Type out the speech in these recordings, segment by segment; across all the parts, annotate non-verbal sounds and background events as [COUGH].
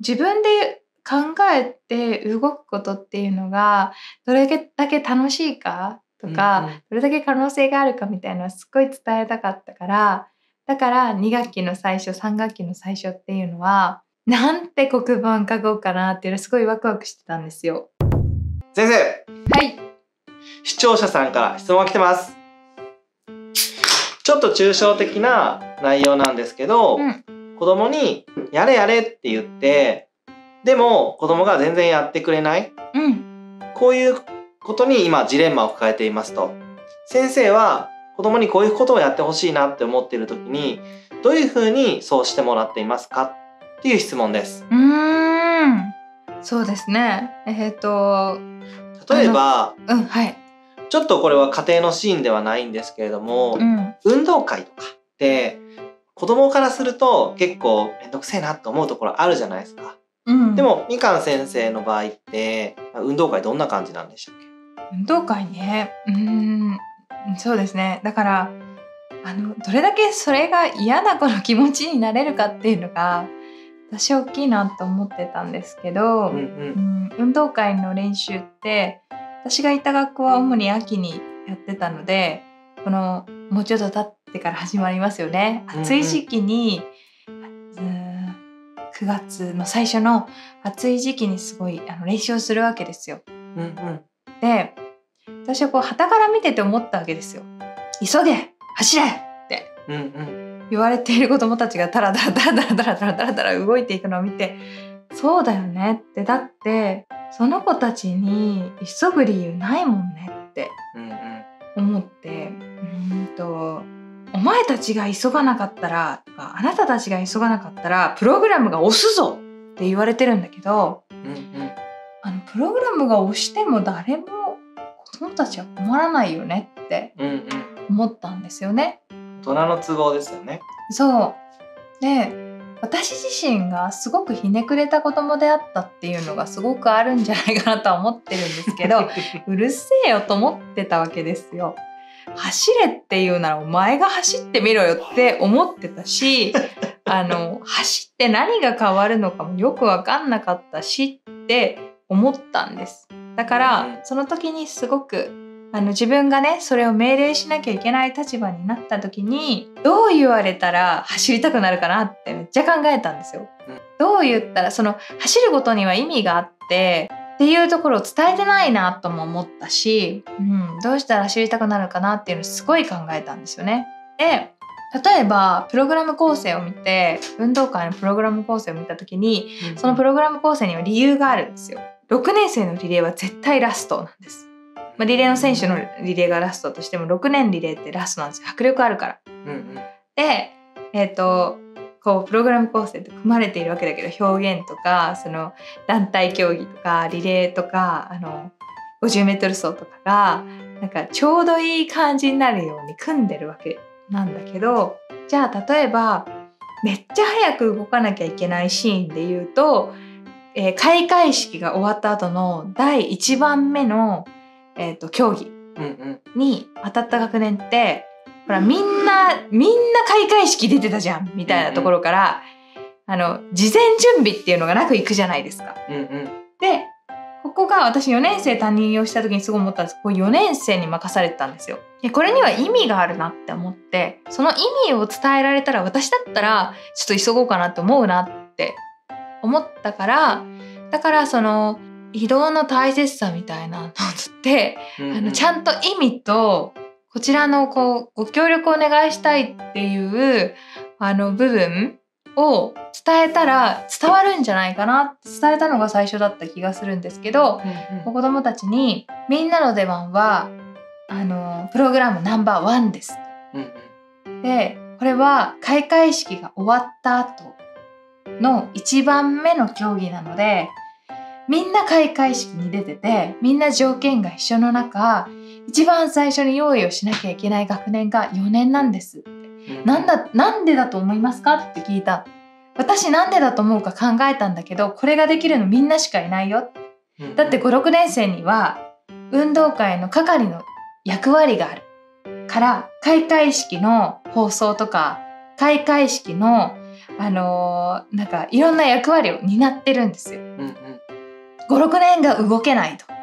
自分で考えて動くことっていうのがどれだけ楽しいかとか、うんうんどれだけ可能性があるかみたいなのはすっごい伝えたかったからだから2学期の最初3学期の最初っていうのはなんて黒板書こうかなっていうのすごいワクワクしてたんですよ。先生はい。視聴者さんから質問が来てますちょっと抽象的な内容なんですけど、うん子供にやれやれって言ってでも子供が全然やってくれないうん。こういうことに今ジレンマを抱えていますと先生は子供にこういうことをやってほしいなって思っている時にどういうふうにそうしてもらっていますか？っていう質問ですうーん。そうですね。えっ、と、例えばうん、はい。ちょっとこれは家庭のシーンではないんですけれども、うん。運動会とかって子供からすると結構めんどくせえなと思うところあるじゃないですか。うん。で、もみかん先生の場合って運動会どんな感じなんでしたっけ？運動会ね。うーん。そうですね。だから、あの、どれだけそれが嫌な子の気持ちになれるかっていうのが、私は大きいなと思ってたんですけど、うんううんん、運動会の練習って私がいた学校は主に秋にやってたのでこのもうちょっと経ってから始まりますよね。暑い時期に、うん、9月の最初の暑い時期にすごいあの練習をするわけですよ。うんうん、で私はこう旗から見てて思ったわけですよ。急げ走れって、言われている子どもたちがタラタラタラタラタラララ動いていくのを見てそうだよねってだってその子たちに急ぐ理由ないもんねって思ってうんと。お前たちが急がなかったら」とか「あなたたちが急がなかったらプログラムが押すぞ」って言われてるんだけどうんうんあのプログラムが押しても誰も子供たちは困らないよねってうんうん思ったんですよね。大人の都合ですよね。そうで私自身がすごくひねくれた子供であったっていうのがすごくあるんじゃないかなとは思ってるんですけど [LAUGHS] うるせえよと思ってたわけですよ。走れっていうならお前が走ってみろよって思ってたし [LAUGHS] あの走って何が変わるのかもよく分かんなかったしって思ったんです。だからうんその時にすごくあの自分がねそれを命令しなきゃいけない立場になった時にどう言われたら走りたくなるかなってめっちゃ考えたんですよ。うんどう言ったらその走ることには意味があってっていうところを伝えてないなとも思ったし、うん、どうしたら走りたくなるかなっていうのをすごい考えたんですよね。で例えばプログラム構成を見て運動会のプログラム構成を見た時にそのプログラム構成には理由があるんですよ。6年生のリレーは絶対ラストなんです。まあ、リレーの選手のリレーがラストとしても6年リレーってラストなんですよ。迫力あるから。うんうんで、えっ、と、こう、プログラム構成って組まれているわけだけど、表現とか、その、団体競技とか、リレーとか、あの、50メートル走とかが、なんか、ちょうどいい感じになるように組んでるわけなんだけど、じゃあ、例えば、めっちゃ早く動かなきゃいけないシーンで言うと、えー開会式が終わった後の第1番目の、えー、と競技に当たった学年ってほらみんなみんな開会式出てたじゃんみたいなところから、あの事前準備っていうのがなく行くじゃないですか。うんうんでここが私4年生担任をした時にすごい思ったんですこう4年生に任されてたんですよ。でこれには意味があるなって思ってその意味を伝えられたら私だったらちょっと急ごうかなって思うなって思ったからだからその移動の大切さみたいなのってうんあのちゃんと意味とこちらのこうご協力をお願いしたいっていうあの部分を伝えたら伝わるんじゃないかなって伝えたのが最初だった気がするんですけどうん子供たちに「みんなの出番はあのプログラムナンバーワンです」うんうん。でこれは開会式が終わった後の1番目の競技なのでみんな開会式に出ててみんな条件が一緒の中一番最初に用意をしなきゃいけない学年が4年なんです。ってうんなんだなんでだと思いますかって聞いた。私なんでだと思うか考えたんだけどこれができるのみんなしかいないよ。うん。だって56年生には運動会の係の役割がある。から開会式の放送とか開会式のあのーなんかいろんな役割を担ってるんですよ。うんうん。56年が動けないと。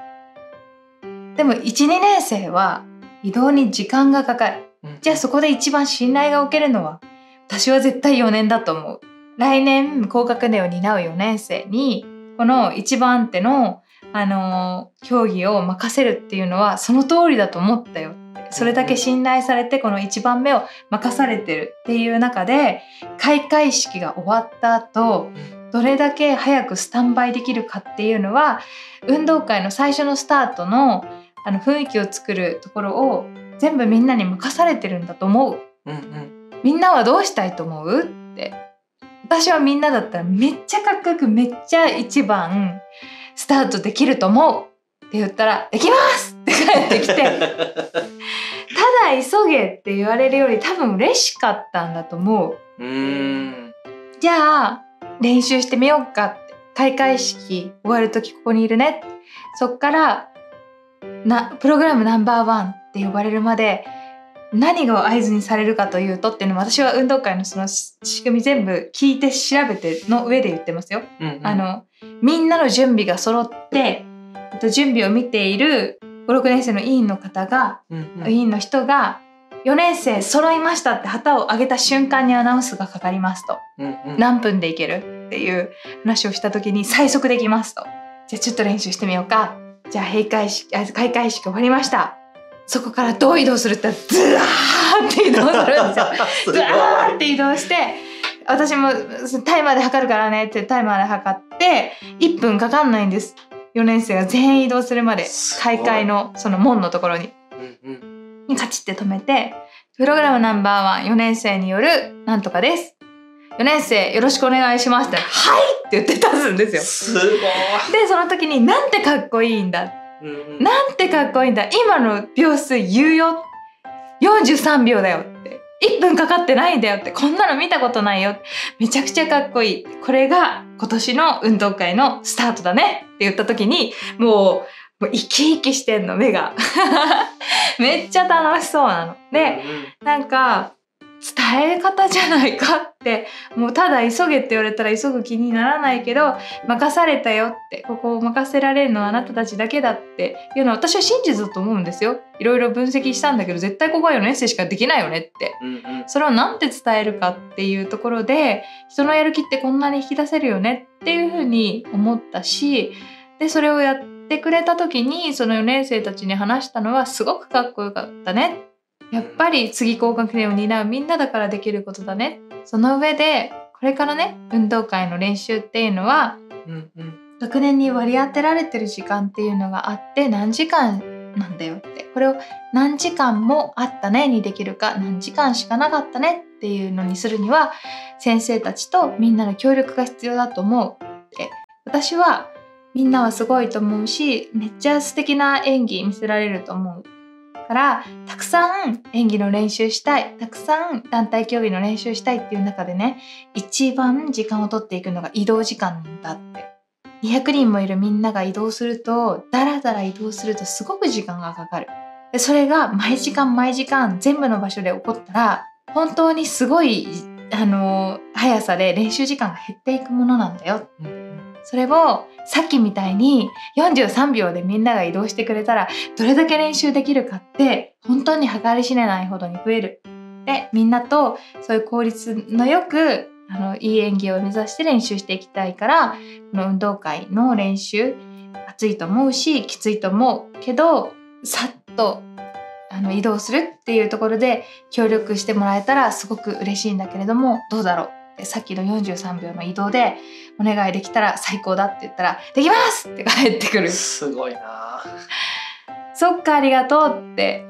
でも12年生は移動に時間がかかる。うんじゃあそこで一番信頼がおけるのは私は絶対4年だと思う。来年高学年を担う4年生にこの一番手の、あのー競技を任せるっていうのはその通りだと思ったよそれだけ信頼されてこの1番目を任されてるっていう中で開会式が終わった後どれだけ早くスタンバイできるかっていうのは運動会の最初のスタートのあの雰囲気を作るところを全部みんなに任されてるんだと思う。うんうんみんなはどうしたいと思うって。私はみんなだったらめっちゃかっこよくめっちゃ一番スタートできると思うって言ったら「できます!」って帰ってきて [LAUGHS] ただ急げって言われるより多分嬉しかったんだと思う。うーんじゃあ練習してみようかって開会式終わる時ここにいるねそっからなプログラムナンバーワンって呼ばれるまで何が合図にされるかというとっていうのも私は運動会のそのし仕組み全部聞いて調べての上で言ってますよ。うんうんあのみんなの準備が揃ってと準備を見ている56年生の委員の方がうんうん委員の人が4年生揃いましたって旗を上げた瞬間にアナウンスがかかりますと。うんうん何分でいけるっていう話をした時に最速できますと。じゃあちょっと練習してみようか。じゃあ閉会式、あ開会式終わりました。そこからどう移動するって言ったらーって移動するんですよ。[LAUGHS] すごいズワーって移動して、私もタイマーで測るからねってタイマーで測って1分かかんないんです。4年生が全員移動するまで開会のその門のところに。うんうんにカチッて止めて、プログラムナンバーワン4年生によるなんとかです。4年生よろしくお願いしますってはいって言って立つんですよ。すごいで、その時になんてかっこいいんだ。うんうんなんてかっこいいんだ。今の秒数言うよ。43秒だよって。1分かかってないんだよって。こんなの見たことないよ。めちゃくちゃかっこいい。これが今年の運動会のスタートだねって言った時に、もう、もう生き生きしてんの、目が。[LAUGHS] めっちゃ楽しそうなの。で、なんか伝え方じゃないかってもうただ急げって言われたら急ぐ気にならないけど任されたよってここを任せられるのはあなたたちだけだっていうのは私は真実だと思うんですよ。いろいろ分析したんだけど絶対ここは4年生しかできないよねって。それをなんて伝えるかっていうところで人のやる気ってこんなに引き出せるよねっていうふうに思ったしでそれをやってくれた時にその4年生たちに話したのはすごくかっこよかったねやっぱり次高学年を担うみんなだからできることだね。その上でこれからね運動会の練習っていうのはうんうん。学年に割り当てられてる時間っていうのがあって何時間なんだよって。これを何時間もあったねにできるか何時間しかなかったねっていうのにするには先生たちとみんなの協力が必要だと思うって。私はみんなはすごいと思うしめっちゃ素敵な演技見せられると思うからたくさん演技の練習したいたくさん団体競技の練習したいっていう中でね一番時間を取っていくのが移動時間だって。200人もいるみんなが移動するとダラダラ移動するとすごく時間がかかる。でそれが毎時間毎時間全部の場所で起こったら本当にすごいあの速さで練習時間が減っていくものなんだよ。うん。それをさっきみたいに43秒でみんなが移動してくれたらどれだけ練習できるかって本当に計り知れないほどに増える。でみんなとそういう効率のよくあのいい演技を目指して練習していきたいからこの運動会の練習暑いと思うしきついと思うけどさっとあの移動するっていうところで協力してもらえたらすごく嬉しいんだけれどもどうだろう？ってさっきの43秒の移動でお願いできたら最高だって言ったら「できます!」って帰ってくる。すごいなそっかありがとうって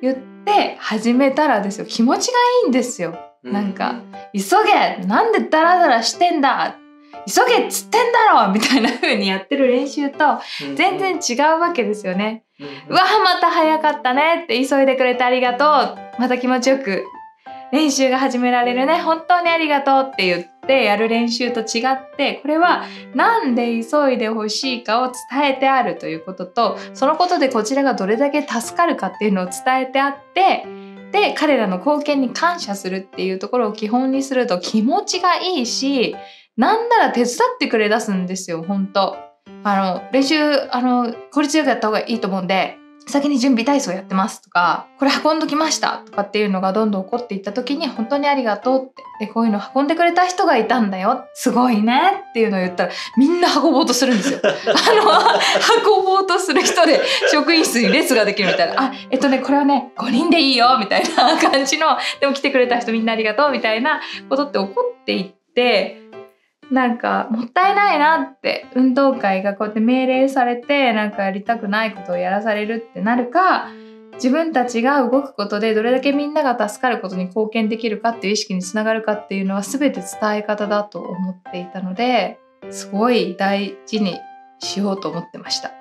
言って始めたらですよ気持ちがいいんですよ。なんか急げなんでダラダラしてんだ急げっつってんだろみたいな風にやってる練習と全然違うわけですよね。うわまた早かったねって急いでくれてありがとうまた気持ちよく練習が始められるね。本当にありがとうって言ってやる練習と違ってこれはなん。で急いでほしいかを伝えてあるということとそのことでこちらがどれだけ助かるかっていうのを伝えてあってで彼らの貢献に感謝するっていうところを基本にすると気持ちがいいしなんなら手伝ってくれ出すんですよ本当。あの練習あの効率よくやった方がいいと思うんで先に準備体操やってますとかこれ運んどきましたとかっていうのがどんどん起こっていった時に本当にありがとうって。でこういうの運んでくれた人がいたんだよ。すごいねっていうのを言ったらみんな運ぼうとするんですよ。[LAUGHS] あの運ぼうとする人で職員室に列ができるみたいな。あえっとねこれはね5人でいいよみたいな感じのでも来てくれた人みんなありがとうみたいなことって起こっていってなんかもったいないなって運動会がこうやって命令されてなんかやりたくないことをやらされるってなるか自分たちが動くことでどれだけみんなが助かることに貢献できるかっていう意識につながるかっていうのは全て伝え方だと思っていたのですごい大事にしようと思ってました。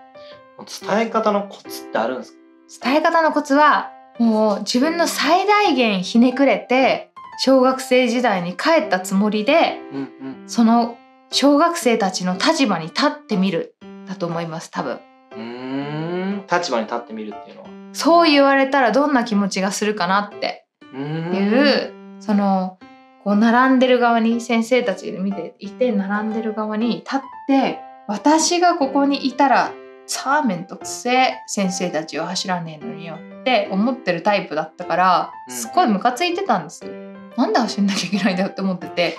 伝え方のコツってあるんですか？伝え方のコツはもう自分の最大限ひねくれて小学生時代に帰ったつもりで、うんうん。その小学生たちの立場に立ってみるだと思います多分。うーん。立場に立ってみるっていうのは。そう言われたらどんな気持ちがするかなって。いう、そのこう並んでる側に先生たちで見ていて並んでる側に立って私がここにいたらサーメンと癖先生たちを走らねえのによって思ってるタイプだったからうん。すっごいムカついてたんです。よ。なんで走んなきゃいけないんだよって思ってて。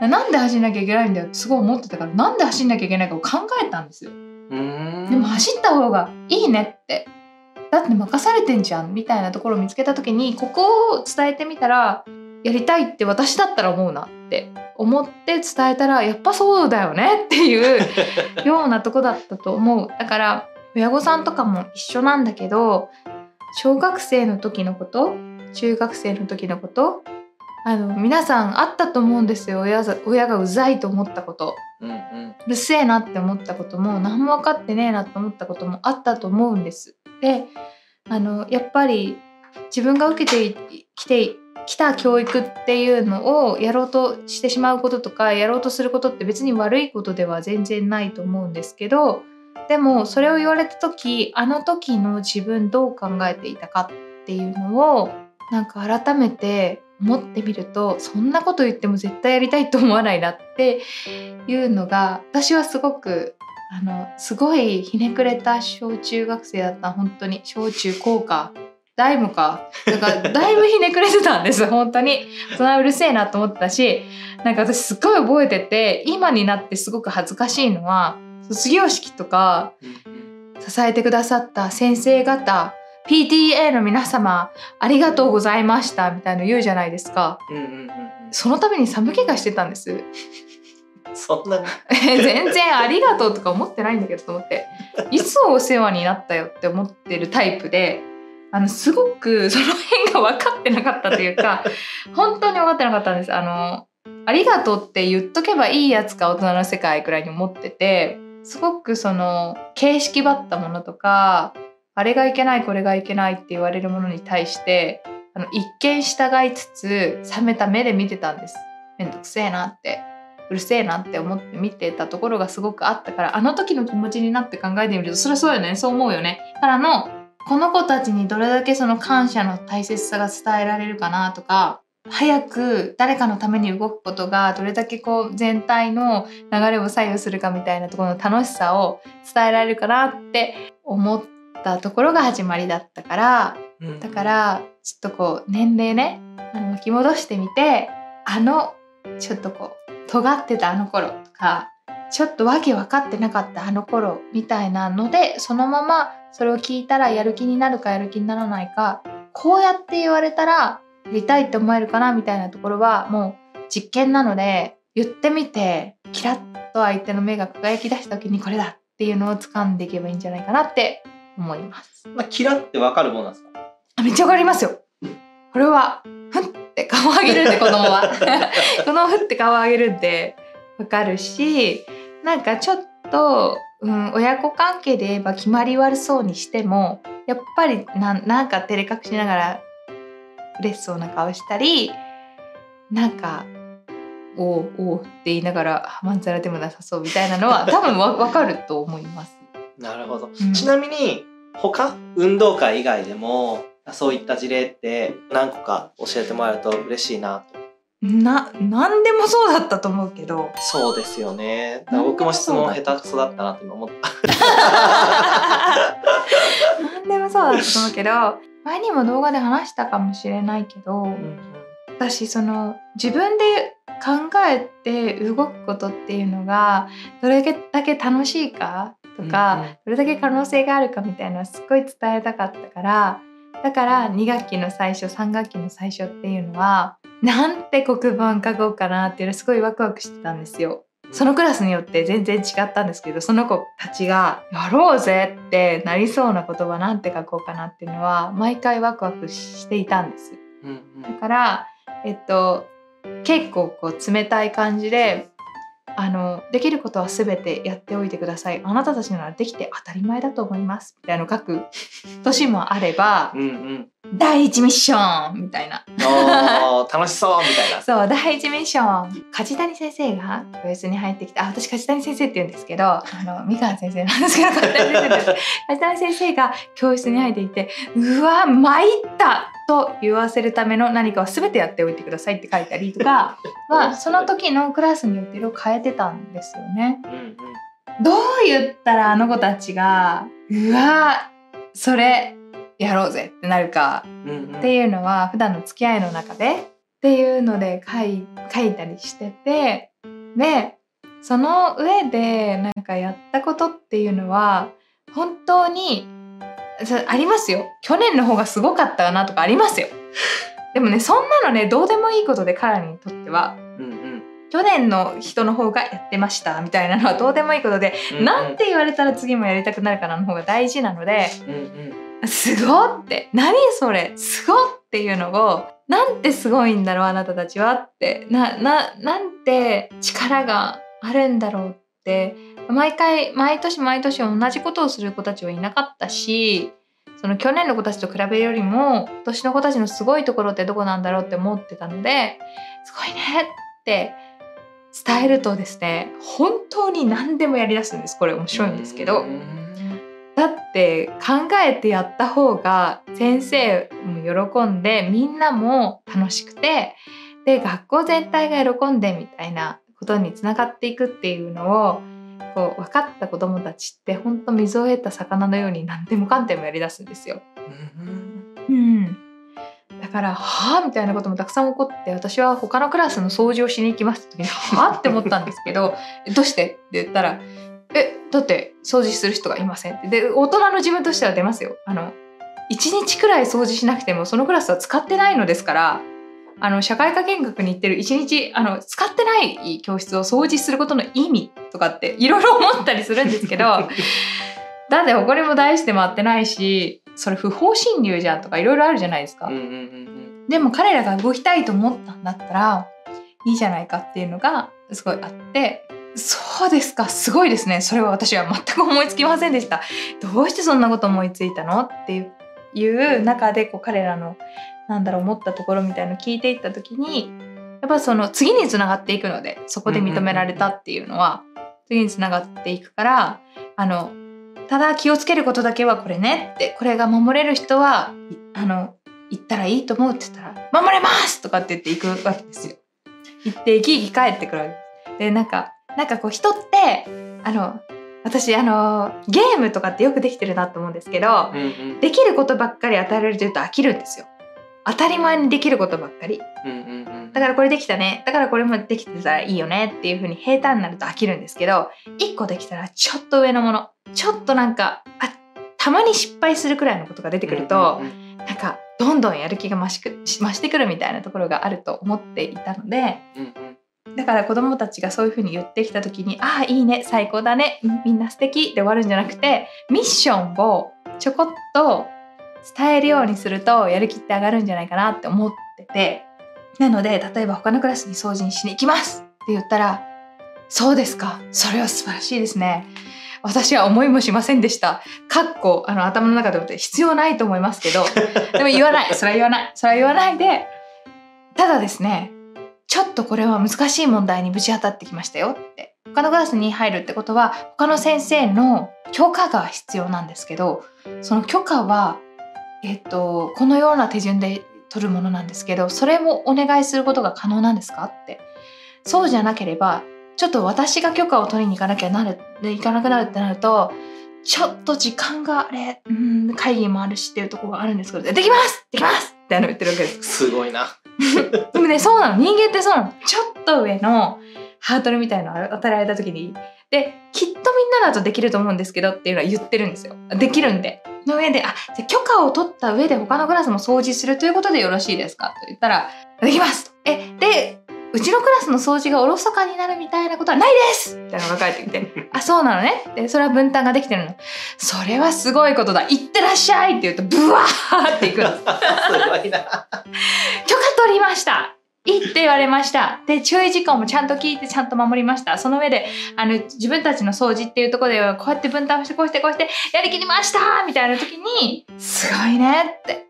なんで走んなきゃいけないんだよってすごい思ってたからなんで走んなきゃいけないかを考えたんですよ。でも走った方がいいねって。だって任されてんじゃんみたいなところを見つけた時にここを伝えてみたらやりたいって私だったら思うなって。思って伝えたらやっぱそうだよねっていう [LAUGHS] ようなとこだったと思う。だから親御さんとかも一緒なんだけど小学生の時のこと中学生の時のことあの皆さんあったと思うんですよ。親ざ親がうざいと思ったこと。うんうん。うるせえなって思ったことも何も分かってねえなって思ったこともあったと思うんです。であのやっぱり自分が受けてきてきた教育っていうのをやろうとしてしまうこととかやろうとすることって別に悪いことでは全然ないと思うんですけどでもそれを言われた時あの時の自分どう考えていたかっていうのをなんか改めて思ってみるとそんなこと言っても絶対やりたいと思わないなっていうのが私はすごくあのすごいひねくれた小中学生だった。本当に。小中高かだいぶかだから [LAUGHS] だいぶひねくれてたんです。本当に。それはうるせえなと思ったしなんか私すっごい覚えてて今になってすごく恥ずかしいのは卒業式とかうん。支えてくださった先生方 PTA の皆様ありがとうございましたみたいなの言うじゃないですか。うんうんうんうん。そのために寒気がしてたんです。そんな [LAUGHS] 全然ありがとうとか思ってないんだけどと思って。いつお世話になったよって思ってるタイプであのすごくその辺が分かってなかったというか [LAUGHS] 本当に分かってなかったんです。あのありがとうって言っとけばいいやつか大人の世界くらいに思っててすごくその形式ばったものとかあれがいけないこれがいけないって言われるものに対してあの一見従いつつ冷めた目で見てたんです。めんどくせえなってうるせえなって思って見てたところがすごくあったからあの時の気持ちになって考えてみるとそれそうよね。そう思うよね。からのこの子たちにどれだけその感謝の大切さが伝えられるかなとか早く誰かのために動くことがどれだけこう全体の流れを左右するかみたいなところの楽しさを伝えられるかなって思ったところが始まりだったからうん。だからちょっとこう年齢ね巻き戻してみてあのちょっとこう尖ってたあの頃とかちょっとわけ分かってなかったあの頃みたいなのでそのままそれを聞いたらやる気になるかやる気にならないかこうやって言われたらやりたいって思えるかなみたいなところはもう実験なので言ってみてキラッと相手の目が輝き出した時にこれだっていうのを掴んでいけばいいんじゃないかなって思います。まあキラってわかるもんなんですか？あめっちゃわかりますよ。これはふんって [LAUGHS] 顔上げるんで子供は [LAUGHS] 子供ふって顔上げるんでわかるしなんかちょっと、うん、親子関係で言えば決まり悪そうにしてもやっぱりなんなんか照れ隠しながら嬉しそうな顔したりなんか「おうおう」って言いながらまんざらでもなさそうみたいなのは多分わわかると思います。なるほど、うんちなみに他？運動会以外でもそういった事例って何個か教えてもらえると嬉しいなと。な何でもそうだったと思うけどそうですよね。僕も質問下手くそだったなって今思った。何でもそうだったと思うけど前にも動画で話したかもしれないけど、私その自分で考えて動くことっていうのがどれだけ楽しいかとか、うんうんどれだけ可能性があるかみたいなすっごい伝えたかったからだから2学期の最初3学期の最初っていうのはなんて黒板書こうかなっていうのすごいワクワクしてたんですよ。そのクラスによって全然違ったんですけどその子たちが「やろうぜ!」ってなりそうな言葉なんて書こうかなっていうのは毎回ワクワクしていたんです。うんだから、えっと、結構こう冷たい感じであのできることは全てやっておいてください。あなたたちならできて当たり前だと思います。みたいなの書く年もあればうんうん。第一ミッションみたいな楽しそうみたいな。そう第一ミッション梶谷先生が教室に入ってきてあ私梶谷先生って言うんですけどあの三河先生なんですけど梶谷先生です梶谷先生が教室に入っていて「うわ参った!」と言わせるための何かを全てやっておいてくださいって書いたりとかは [LAUGHS] その時のクラスによって色々変えてたんですよね。うんうんどう言ったらあの子たちが「うわそれやろうぜ」ってなるかうんうん。っていうのは普段の付き合いの中でっていうので書い書いたりしててでその上でなんかやったことっていうのは本当にさありますよ。去年の方がすごかったなとかありますよ。[LAUGHS] でもねそんなのねどうでもいいことで彼らにとってはうんうん。去年の人の方がやってましたみたいなのはどうでもいいことで、うんうん。なんて言われたら次もやりたくなるかなの方が大事なのでうんうんすごって。何それ？すごっていうのをなんてすごいんだろうあなたたちはって。なななんて力があるんだろうって。毎回毎年毎年同じことをする子たちはいなかったしその去年の子たちと比べるよりも今年の子たちのすごいところってどこなんだろうって思ってたのですごいねって伝えるとですね本当に何でもやりだすんです。これ面白いんですけど。って考えてやった方が先生も喜んでみんなも楽しくてで学校全体が喜んでみたいなことにつながっていくっていうのをこう分かった子どもたちってほんと水を得た魚のように何でもかんでもやりだすんですよ。うんうん、だから「はあ?」みたいなこともたくさん起こって私は他のクラスの掃除をしに行きますって時に「はあ?」って思ったんですけど「[LAUGHS] えどうして?」って言ったら「えだって掃除する人がいません」ってで大人の自分としては出ますよ。あの1日くらい掃除しなくてもそのクラスは使ってないのですからあの社会科見学に行ってる1日あの使ってない教室を掃除することの意味とかっていろいろ思ったりするんですけど [LAUGHS] だって埃も大して回ってないしそれ不法侵入じゃんとかいろいろあるじゃないですか。うんうんうんでも彼らが動きたいと思ったんだったらいいじゃないかっていうのがすごいあってそうですかすごいですねそれは私は全く思いつきませんでしたどうしてそんなこと思いついたのっていう中でこう彼らのなんだろう思ったところみたいのを聞いていった時にやっぱその次につながっていくのでそこで認められたっていうのは次につながっていくからあのただ気をつけることだけはこれねってこれが守れる人はあの行ったらいいと思うって言ったら「守れます!」とかって言って行くわけですよ。行って行き生き返ってくるわけです。でなんかなんかこう人ってあの私あのゲームとかってよくできてるなと思うんですけどうんうんできることばっかり与えられてると飽きるんですよ。当たり前にできることばっかり。うんうんうんだからこれできたね。だからこれもできてたらいいよねっていう風に平坦になると飽きるんですけど、一個できたらちょっと上のもの。ちょっとなんか、あ、たまに失敗するくらいのことが出てくると、うんうんなんかどんどんやる気が増しく増してくるみたいなところがあると思っていたのでうんうんだから子どもたちがそういうふうに言ってきた時に「ああいいね最高だねみんな素敵で終わるんじゃなくてミッションをちょこっと伝えるようにするとやる気って上がるんじゃないかなって思ってて。なので例えば他のクラスに掃除にしに行きますって言ったら「そうですかそれは素晴らしいですね」私は思いもしませんでした。かっこあの頭の中で思って必要ないと思いますけど。でも言わないそれは言わないそれは言わないでただですねちょっとこれは難しい問題にぶち当たってきましたよって。他のクラスに入るってことは他の先生の許可が必要なんですけどその許可はえっと、このような手順で取るものなんですけどそれもお願いすることが可能なんですかって。そうじゃなければちょっと私が許可を取りに行かなきゃなる行かなくなるってなるとちょっと時間があれうん会議もあるしっていうところがあるんですけどできます！できます！ってあの言ってるわけです。すごいな。[LAUGHS] でもねそうなの。人間ってそうなの。ちょっと上のハードルみたいなのを与えられた時に。できっとみんなだとできると思うんですけどっていうのは言ってるんですよ。できるんで。の上であじゃ許可を取った上で他のクラスも掃除するということでよろしいですか？と言ったらできます。えでうちのクラスの掃除がおろそかになるみたいなことはないですみたいなのが返ってきてあそうなのねでそれは分担ができてるのそれはすごいことだ行ってらっしゃいって言うとブワーっていくの許可 [LAUGHS] すごいな。取りましたいいって言われました。で、注意事項もちゃんと聞いてちゃんと守りました。その上で、あの、自分たちの掃除っていうところでは、こうやって分担して、こうして、こうして、やりきりましたみたいな時に、すごいねって。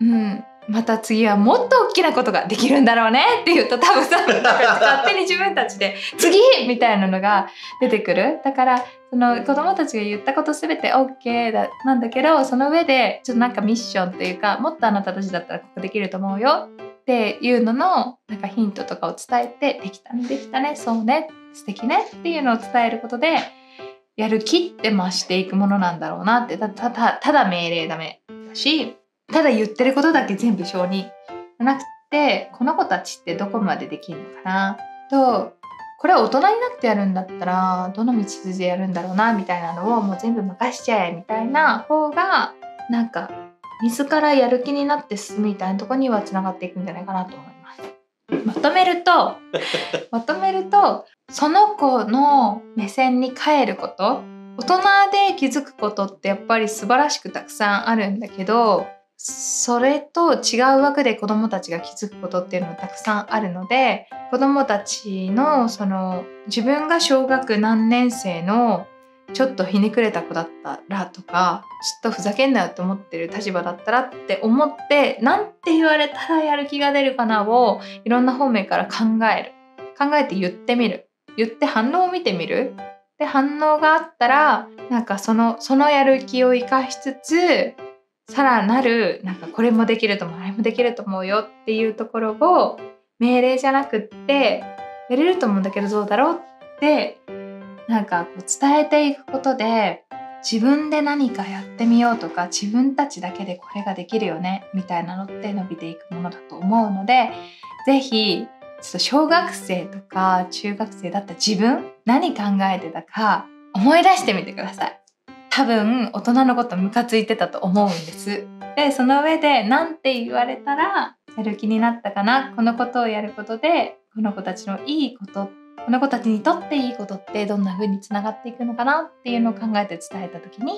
うん。また次はもっと大きなことができるんだろうねって言うと多分さ、[LAUGHS] 勝手に自分たちで、次みたいなのが出てくる。だから、その子供たちが言ったことすべて OK だなんだけど、その上で、ちょっとなんかミッションっていうか、もっとあなたたちだったらここできると思うよっていうののなんかヒントとかを伝えてできたねできたねそうね素敵ねっていうのを伝えることでやる気って増していくものなんだろうなってただ命令ダメだしただ言ってることだけ全部承認じゃなくてこの子たちってどこまでできるのかな？とこれは大人になってやるんだったらどの道筋でやるんだろうな？みたいなのをもう全部任しちゃえみたいな方がなんか自らやる気になって進むみたいなところにはつながっていくんじゃないかなと思います。まとめると [LAUGHS] まとめるとその子の目線に変えること。大人で気づくことってやっぱり素晴らしくたくさんあるんだけどそれと違う枠で子どもたちが気づくことっていうのもたくさんあるので子どもたちのその自分が小学何年生のちょっとひねくれた子だったらとかちょっとふざけんなよって思ってる立場だったらって思ってなんて言われたらやる気が出るかなをいろんな方面から考える。考えて言ってみる。言って反応を見てみる。で反応があったらなんかそのそのやる気を生かしつつさらなるなんかこれもできると思うあれもできると思うよっていうところを命令じゃなくってやれると思うんだけどどうだろうってなんかこう伝えていくことで自分で何かやってみようとか自分たちだけでこれができるよねみたいなのって伸びていくものだと思うので是非ちょっと小学生とか中学生だった自分何考えてたか思い出してみてください。多分大人のことムカついてたと思うんです。でその上で何て言われたらやる気になったかなこのことをやることでこの子たちのいいことこの子たちにとっていいことってどんな風につながっていくのかな？っていうのを考えて伝えた時に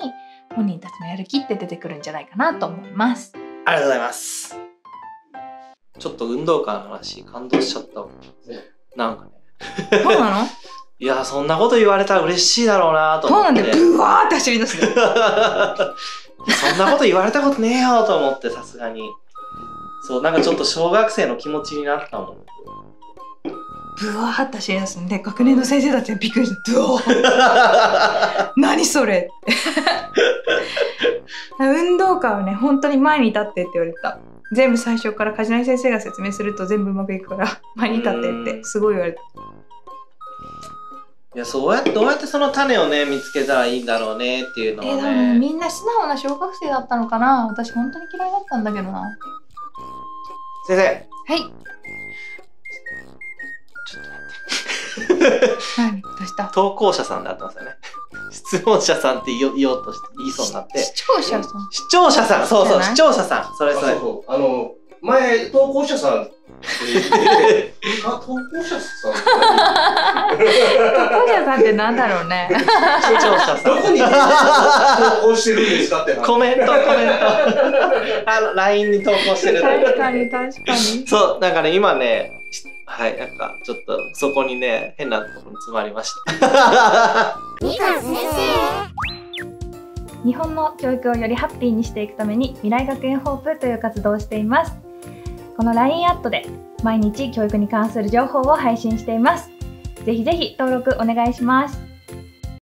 本人たちのやる気って出てくるんじゃないかなと思います。ありがとうございます。ちょっと運動会の話感動しちゃったわ。なんかね。そうなの？いや、そんなこと言われたら嬉しいだろうなとそうなん思って。でブワーって走り出すの。[LAUGHS] そんなこと言われたことねえよと思って、さすがに。そう、なんかちょっと小学生の気持ちになったもん。ブワーって走り出すんで学年の先生たちがびっくりしてブワー [LAUGHS] 何それ運動会はね本当に前に立ってって言われた全部最初から梶谷先生が説明すると全部うまくいくから前に立ってってすごい言われたいや、そうやって、どうやってその種をね、見つけたらいいんだろうねっていうのをえー。みんな素直な小学生だったのかな？私本当に嫌いだったんだけどなは先生、いちょっと待って。何どうした？投稿者さんであったんですよね。質問者さんって言お言おうとして言いそうになって。視聴者さん視聴者さん、そうそう、視聴者さん。それそれあそう。そうあの前投稿者さんって言ってあ投稿者さんって視聴者さんってなんだろうね視聴者さん。どこに投稿してるんですかって話コメント、コメント。あの、LINE に投稿してる。確かに確かにそう、なんかね、今ね、しはい、なんか、ちょっと、そこにね、変なところに詰まりました。日本の教育をよりハッピーにしていくために未来学園ホープという活動をしていますこの LINE アットで毎日教育に関する情報を配信しています。ぜひぜひ登録お願いします。